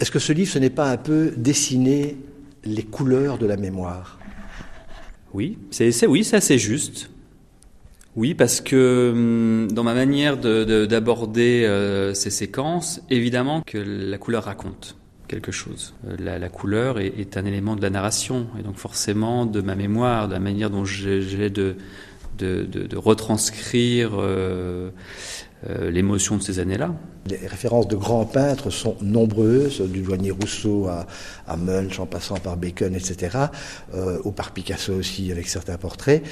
Est-ce que ce livre, ce n'est pas un peu dessiner les couleurs de la mémoire? Oui, c'est oui, c'est assez juste. Oui, parce que hum, dans ma manière d'aborder euh, ces séquences, évidemment que la couleur raconte quelque chose. Euh, la, couleur est, un élément de la narration, et donc forcément de ma mémoire, de la manière dont j'ai de, de, retranscrire euh, euh, l'émotion de ces années-là. Les références de grands peintres sont nombreuses, du douanier Rousseau à, à Munch, en passant par Bacon, etc., euh, ou par Picasso aussi, avec certains portraits.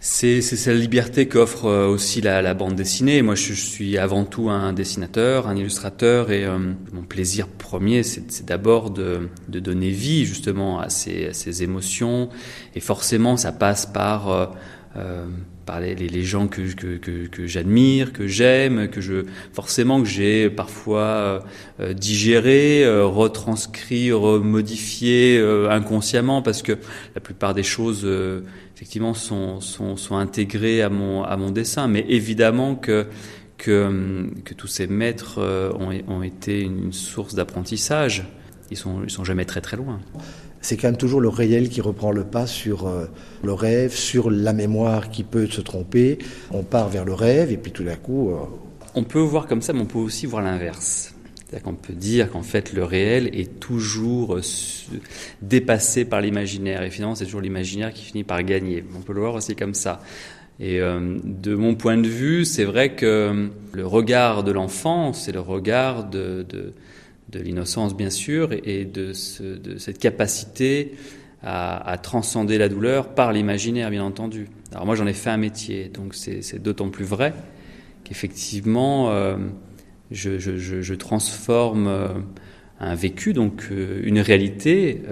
C'est cette liberté qu'offre euh, aussi la, bande dessinée. Moi, je, suis avant tout un dessinateur, un illustrateur, et mon plaisir premier, c'est d'abord de, donner vie justement à ces, à ces, émotions. Et forcément, ça passe par euh, par les, les, gens que, que, que, que j'admire, que j'aime, que je forcément que j'ai parfois euh, digéré, euh, retranscrit, remodifié euh, inconsciemment parce que la plupart des choses effectivement sont, sont, sont intégrées à mon, à mon dessin. Mais évidemment que que, que tous ces maîtres ont, ont été une source d'apprentissage. Ils sont, ils sont jamais très très loin c'est quand même toujours le réel qui reprend le pas sur euh, le rêve, sur la mémoire qui peut se tromper. On part vers le rêve et puis tout d'un coup... Euh, on peut voir comme ça, mais on peut aussi voir l'inverse. C'est-à-dire qu'on peut dire qu'en fait le réel est toujours euh, dépassé par l'imaginaire et finalement c'est toujours l'imaginaire qui finit par gagner. On peut le voir aussi comme ça. Et de mon point de vue, c'est vrai que le regard de l'enfant, c'est le regard de, de de l'innocence bien sûr et de, cette capacité à, transcender la douleur par l'imaginaire bien entendu. Alors moi j'en ai fait un métier, donc c'est d'autant plus vrai qu'effectivement euh, je, transforme euh, un vécu, donc euh, une réalité,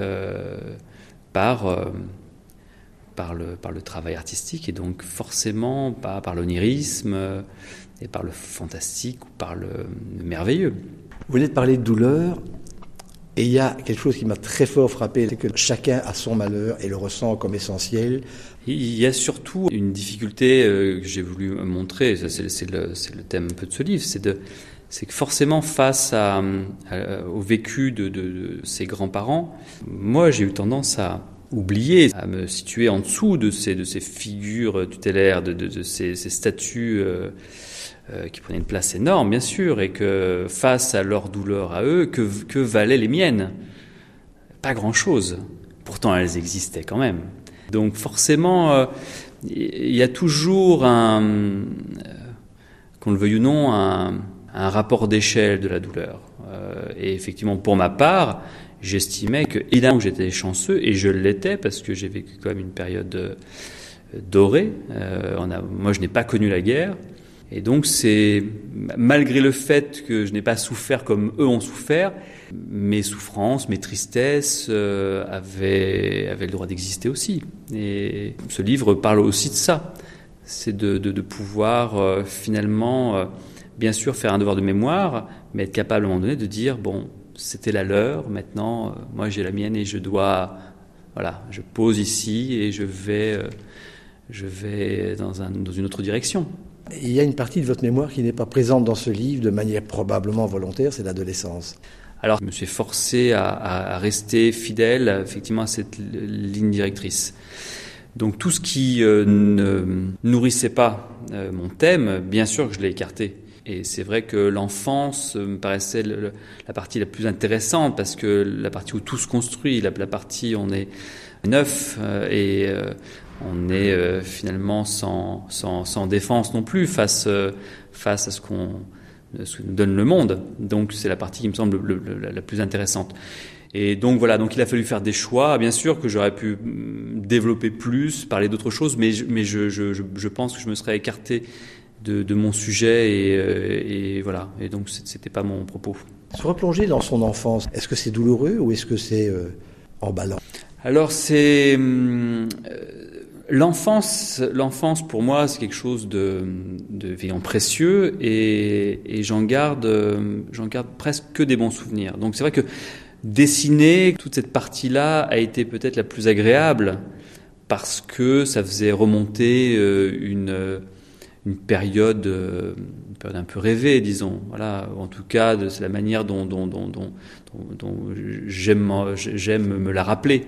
par, le, travail artistique et donc forcément par l'onirisme et par le fantastique ou par le merveilleux. Vous venez de parler de douleur, et il y a quelque chose qui m'a très fort frappé, c'est que chacun a son malheur et le ressent comme essentiel. Il y a surtout une difficulté euh, que j'ai voulu montrer, c'est le, thème un peu de ce livre, c'est que forcément face au vécu de, ses grands-parents, moi j'ai eu tendance à oublier, à me situer en dessous de ces, figures tutélaires, de, de ces, ces, statues. Euh, euh, qui prenaient une place énorme, bien sûr, et que face à leur douleur à eux, que, valaient les miennes Pas grand-chose. Pourtant, elles existaient quand même. Donc forcément, euh, il y a toujours un, euh, qu'on le veuille ou non, un, rapport d'échelle de la douleur. et effectivement, pour ma part, j'estimais que, évidemment, j'étais chanceux, et je l'étais parce que j'ai vécu quand même une période dorée. Moi, je n'ai pas connu la guerre. Et donc c'est malgré le fait que je n'ai pas souffert comme eux ont souffert, mes souffrances, mes tristesses euh, avaient, le droit d'exister aussi. Et ce livre parle aussi de ça, c'est de, pouvoir euh, finalement, euh, bien sûr, faire un devoir de mémoire, mais être capable à un moment donné de dire bon, c'était la leur, maintenant, moi j'ai la mienne et je dois, voilà, je pose ici et je vais, je vais dans une autre direction. Il y a une partie de votre mémoire qui n'est pas présente dans ce livre de manière probablement volontaire, c'est l'adolescence. Alors, je me suis forcé à, rester fidèle, effectivement, à cette ligne directrice. Donc, tout ce qui euh, ne nourrissait pas euh, mon thème, bien sûr que je l'ai écarté. Et c'est vrai que l'enfance me paraissait la partie la plus intéressante parce que la partie où tout se construit, la, partie où on est neuf euh, et on est euh, finalement sans, sans, sans, défense non plus face, euh, face à ce qu'on nous donne le monde. Donc c'est la partie qui me semble la plus intéressante. Et donc voilà, donc il a fallu faire des choix. Bien sûr que j'aurais pu mm, développer plus, parler d'autres choses, mais, mais je, je, je, pense que je me serais écarté de, de mon sujet et, euh, et, voilà. Et donc c'était pas mon propos. Se replonger dans son enfance, est-ce que c'est douloureux ou est-ce que c'est emballant? Alors c'est hum, L'enfance, pour moi, c'est quelque chose de, de précieux et, j'en garde, presque que des bons souvenirs. Donc c'est vrai que dessiner toute cette partie-là a été peut-être la plus agréable parce que ça faisait remonter euh, une, une période, période un peu rêvée, disons. Voilà, en tout cas, c'est la manière dont, dont, dont, dont, dont j'aime, j'aime me la rappeler.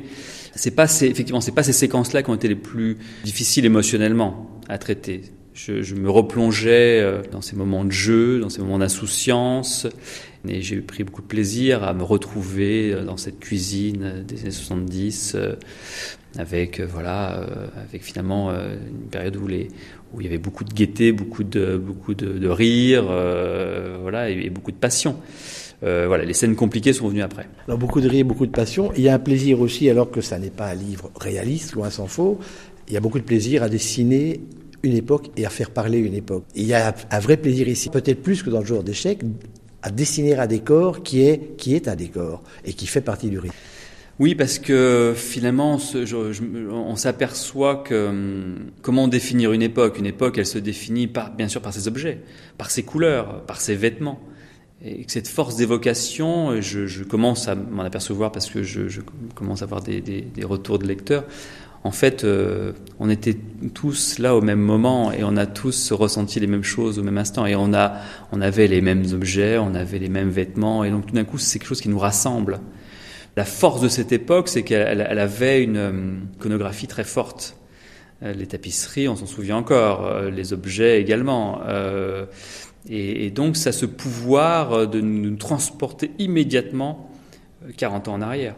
C'est pas ces, effectivement, c'est pas ces séquences-là qui ont été les plus difficiles émotionnellement à traiter. Je, je me replongeais euh, dans ces moments de jeu, dans ces moments d'insouciance, et j'ai pris beaucoup de plaisir à me retrouver euh, dans cette cuisine des années 70, avec voilà, avec finalement une période où il y avait beaucoup de gaieté, beaucoup de, beaucoup de, rire, euh, voilà, et, beaucoup de passion. Euh, voilà, les scènes compliquées sont venues après. Alors beaucoup de rire, beaucoup de passion. Il y a un plaisir aussi, alors que ça n'est pas un livre réaliste, loin s'en faut. Il y a beaucoup de plaisir à dessiner une époque et à faire parler une époque. il y a un vrai plaisir ici, peut-être plus que dans le genre d'échec, à dessiner un décor qui est, qui est un décor et qui fait partie du rythme. Oui, parce que finalement, on s'aperçoit que hum, comment définir une époque? Une époque, elle se définit bien sûr par ses objets, par ses couleurs, par ses vêtements. Et que cette force d'évocation, je, commence à m'en apercevoir parce que je, commence à avoir des, retours de lecteurs. En fait, euh, on était tous là au même moment et on a tous ressenti les mêmes choses au même instant. Et on, a, on avait les mêmes objets, on avait les mêmes vêtements. Et donc tout d'un coup, c'est quelque chose qui nous rassemble. La force de cette époque, c'est qu'elle avait une euh, iconographie très forte. Euh, les tapisseries, on s'en souvient encore, euh, les objets également. Et, donc, ça a ce pouvoir de nous transporter immédiatement 40 ans en arrière.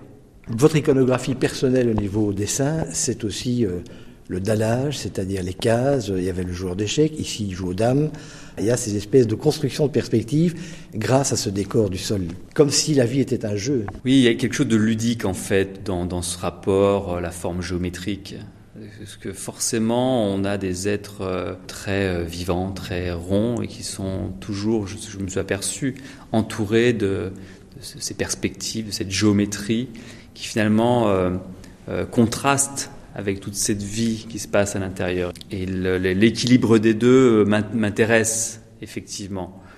Votre iconographie personnelle au niveau dessin, c'est aussi le dallage, c'est-à-dire les cases. Il y avait le joueur d'échecs, ici il joue aux dames. Il y a ces espèces de construction de perspectives grâce à ce décor du sol, comme si la vie était un jeu. Oui, il y a quelque chose de ludique en fait dans, ce rapport, euh, la forme géométrique. Parce que forcément, on a des êtres euh, très euh, vivants, très ronds, et qui sont toujours, je, me suis aperçu, entourés de, ces perspectives, de cette géométrie, qui finalement euh, contraste avec toute cette vie qui se passe à l'intérieur. Et l'équilibre des deux euh, m'intéresse effectivement.